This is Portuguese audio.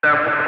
Tempo.